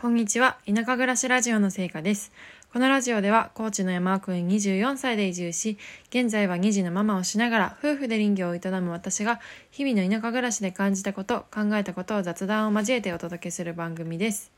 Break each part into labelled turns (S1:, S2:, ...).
S1: こんにちは。田舎暮らしラジオの成果です。このラジオでは、高知の山奥に24歳で移住し、現在は2児のママをしながら、夫婦で林業を営む私が、日々の田舎暮らしで感じたこと、考えたことを雑談を交えてお届けする番組です。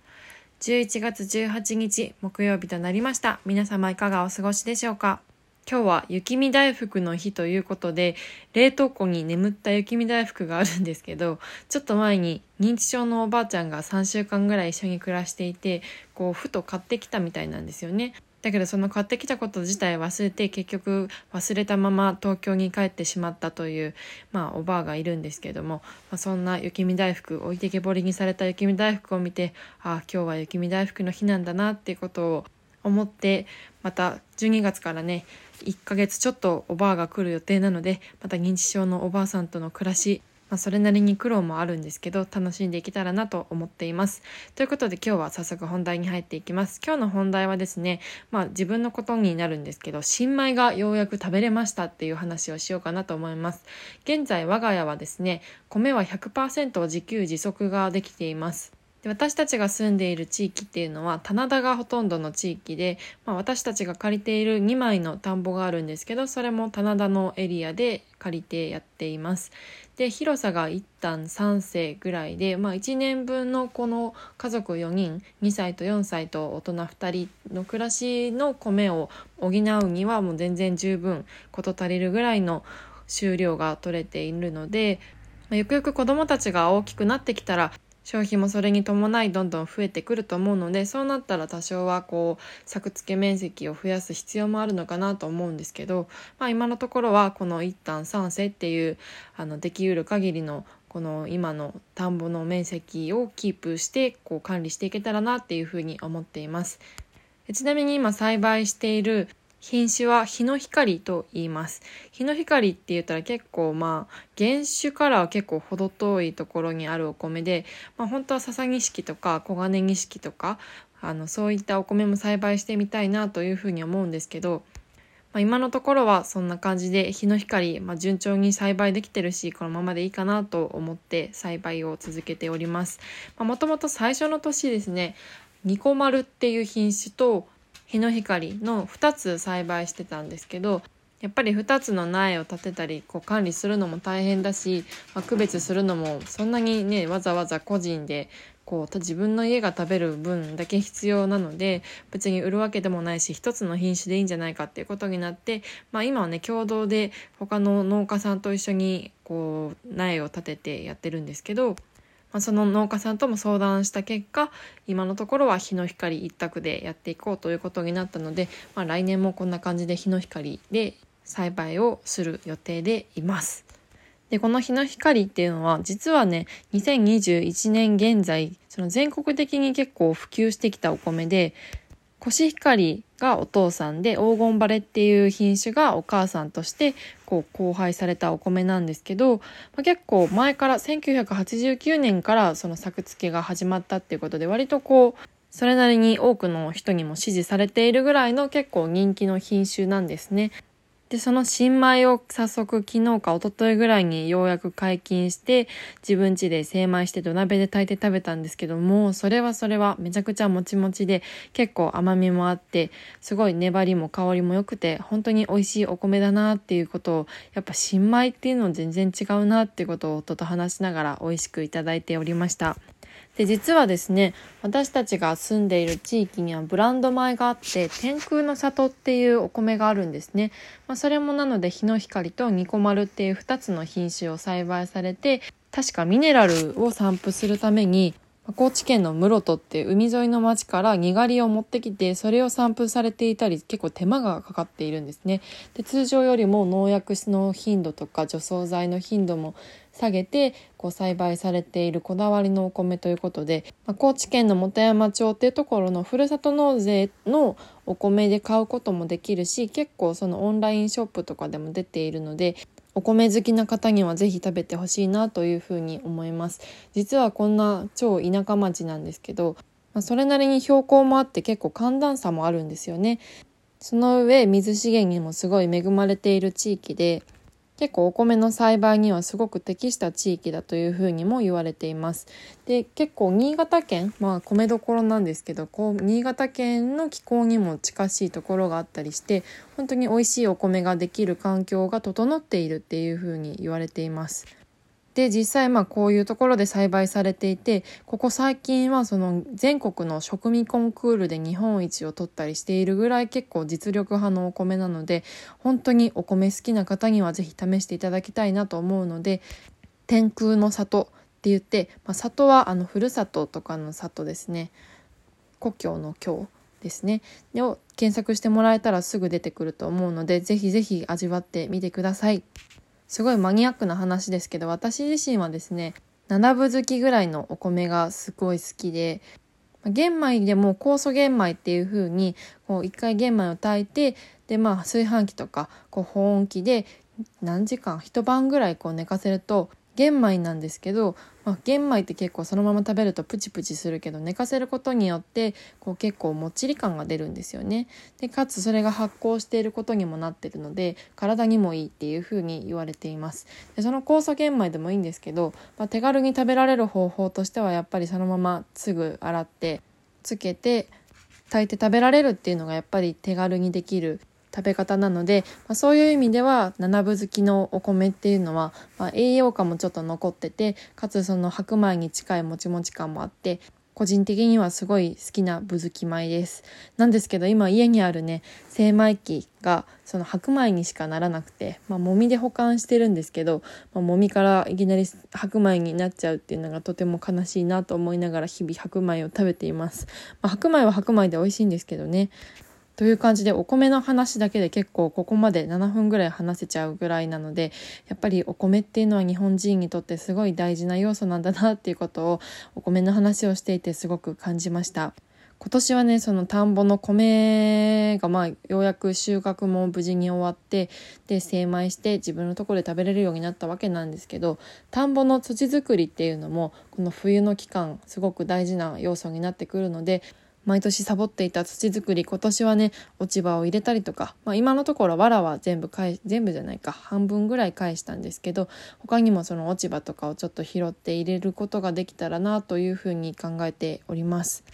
S1: 11月18日、木曜日となりました。皆様いかがお過ごしでしょうか？今日は雪見大福の日ということで、冷凍庫に眠った雪見大福があるんですけど、ちょっと前に認知症のおばあちゃんが3週間ぐらい一緒に暮らしていて、こう、ふと買ってきたみたいなんですよね。だけどその買ってきたこと自体忘れて結局忘れたまま東京に帰ってしまったという、まあ、おばあがいるんですけども、まあ、そんな雪見大福置いてけぼりにされた雪見大福を見てああ今日は雪見大福の日なんだなっていうことを思ってまた12月からね1ヶ月ちょっとおばあが来る予定なのでまた認知症のおばあさんとの暮らしまあ、それなりに苦労もあるんですけど楽しんでいけたらなと思っています。ということで今日は早速本題に入っていきます。今日の本題はですね、まあ自分のことになるんですけど、新米がようやく食べれましたっていう話をしようかなと思います。現在我が家はですね、米は100%自給自足ができています。で私たちが住んでいる地域っていうのは棚田がほとんどの地域で、まあ、私たちが借りている2枚の田んぼがあるんですけどそれも棚田のエリアで借りてやっています。で広さが一旦3世ぐらいで、まあ、1年分のこの家族4人2歳と4歳と大人2人の暮らしの米を補うにはもう全然十分事足りるぐらいの収量が取れているので、まあ、ゆくゆく子どもたちが大きくなってきたら消費もそれに伴いどんどん増えてくると思うのでそうなったら多少はこう作付け面積を増やす必要もあるのかなと思うんですけど、まあ、今のところはこの一旦三世っていうあのできうる限りのこの今の田んぼの面積をキープしてこう管理していけたらなっていうふうに思っています。ちなみに今栽培している品種は日の光と言います。日の光って言ったら結構まあ原種からは結構程遠いところにあるお米で、まあ、本当は笹錦とか黄金錦とかあのそういったお米も栽培してみたいなというふうに思うんですけど、まあ、今のところはそんな感じで日の光、まあ、順調に栽培できてるしこのままでいいかなと思って栽培を続けております。もともと最初の年ですねニコマルっていう品種と日の光の2つ栽培してたんですけどやっぱり2つの苗を立てたりこう管理するのも大変だし、まあ、区別するのもそんなにねわざわざ個人でこう自分の家が食べる分だけ必要なので別に売るわけでもないし一つの品種でいいんじゃないかっていうことになって、まあ、今はね共同で他の農家さんと一緒にこう苗を立ててやってるんですけどまあ、その農家さんとも相談した結果今のところは日の光一択でやっていこうということになったので、まあ、来年もこんな感じで日の光で栽培をする予定でいます。で、この日の光っていうのは、実はね、2021年現在、その全国的に結構普及してきたお米で、コシヒカリがお父さんで黄金バレっていう品種がお母さんとしてこう交配されたお米なんですけど、まあ、結構前から1989年からその作付けが始まったっていうことで割とこうそれなりに多くの人にも支持されているぐらいの結構人気の品種なんですね。で、その新米を早速昨日か一昨日ぐらいにようやく解禁して、自分家で精米して土鍋で炊いて食べたんですけども、それはそれはめちゃくちゃもちもちで、結構甘みもあって、すごい粘りも香りも良くて、本当に美味しいお米だなっていうことを、やっぱ新米っていうの全然違うなっていうことを夫と話しながら美味しくいただいておりました。で実はですね私たちが住んでいる地域にはブランド米があって天空の里っていうお米があるんですね、まあ、それもなので日の光とニコマルっていう2つの品種を栽培されて確かミネラルを散布するために高知県の室戸って海沿いの町からにがりを持ってきてそれを散布されていたり結構手間がかかっているんですね。で通常よりも農薬の頻度とか除草剤の頻度も下げてこう栽培されているこだわりのお米ということで、まあ、高知県の本山町っていうところのふるさと納税のお米で買うこともできるし結構そのオンラインショップとかでも出ているのでお米好きな方にはぜひ食べてほしいなというふうに思います。実はこんな超田舎町なんですけど、まあ、それなりに標高もあって結構寒暖差もあるんですよね。その上水資源にもすごい恵まれている地域で結構お米の栽培にはすごく適した地域だというふうにも言われています。で結構新潟県まあ米どころなんですけどこう新潟県の気候にも近しいところがあったりして本当に美味しいお米ができる環境が整っているっていうふうに言われています。で実際まあこういうところで栽培されていてここ最近はその全国の食味コンクールで日本一を取ったりしているぐらい結構実力派のお米なので本当にお米好きな方には是非試していただきたいなと思うので天空の里って言って、まあ、里はあのふるさととかの里ですね故郷の郷ですねを検索してもらえたらすぐ出てくると思うので是非是非味わってみてください。すごいマニアックな話ですけど私自身はですね七分好きぐらいのお米がすごい好きで玄米でも酵素玄米っていう風にこう一回玄米を炊いてでまあ炊飯器とかこう保温器で何時間一晩ぐらいこう寝かせると玄米なんですけど、まあ、玄米って結構そのまま食べるとプチプチするけど寝かせることによってこう結構もっちり感が出るんですよね。でかつそれが発酵していることにもなってるので体にもいいっていうふうに言われています。でその酵素玄米でもいいんですけど、まあ、手軽に食べられる方法としてはやっぱりそのまますぐ洗ってつけて炊いて食べられるっていうのがやっぱり手軽にできる食べ方なので、まあ、そういう意味では七分好きのお米っていうのは、まあ、栄養価もちょっと残っててかつその白米に近いもちもち感もあって個人的にはすごい好きなぶずき米です。なんですけど今家にあるね精米機がその白米にしかならなくて、まあ、もみで保管してるんですけど、まあ、もみからいきなり白米になっちゃうっていうのがとても悲しいなと思いながら日々白米を食べています。まあ、白米は白米で美味しいんですけどねという感じでお米の話だけで結構ここまで7分ぐらい話せちゃうぐらいなのでやっぱりお米っていうのは日本人にとってすごい大事な要素なんだなっていうことをお米の話をしていてすごく感じました。今年はねその田んぼの米がまあようやく収穫も無事に終わってで精米して自分のところで食べれるようになったわけなんですけど田んぼの土作りっていうのもこの冬の期間すごく大事な要素になってくるので毎年サボっていた土作り今年はね落ち葉を入れたりとか、まあ、今のところ藁は全部返全部じゃないか半分ぐらい返したんですけど他にもその落ち葉とかをちょっと拾って入れることができたらなというふうに考えております。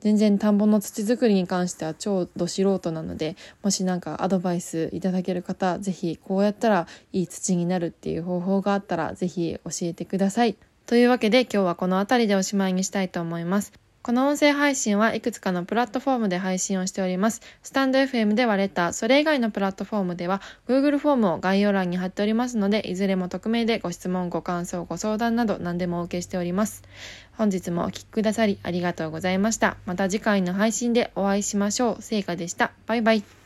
S1: 全然田んぼの土作りに関しては超ど素人なのでもし何かアドバイスいただける方是非こうやったらいい土になるっていう方法があったら是非教えてください。というわけで今日はこの辺りでおしまいにしたいと思います。この音声配信はいくつかのプラットフォームで配信をしております。スタンド FM ではレター、それ以外のプラットフォームでは Google フォームを概要欄に貼っておりますので、いずれも匿名でご質問、ご感想、ご相談など何でもお受けしております。本日もお聴きくださりありがとうございました。また次回の配信でお会いしましょう。成果でした。バイバイ。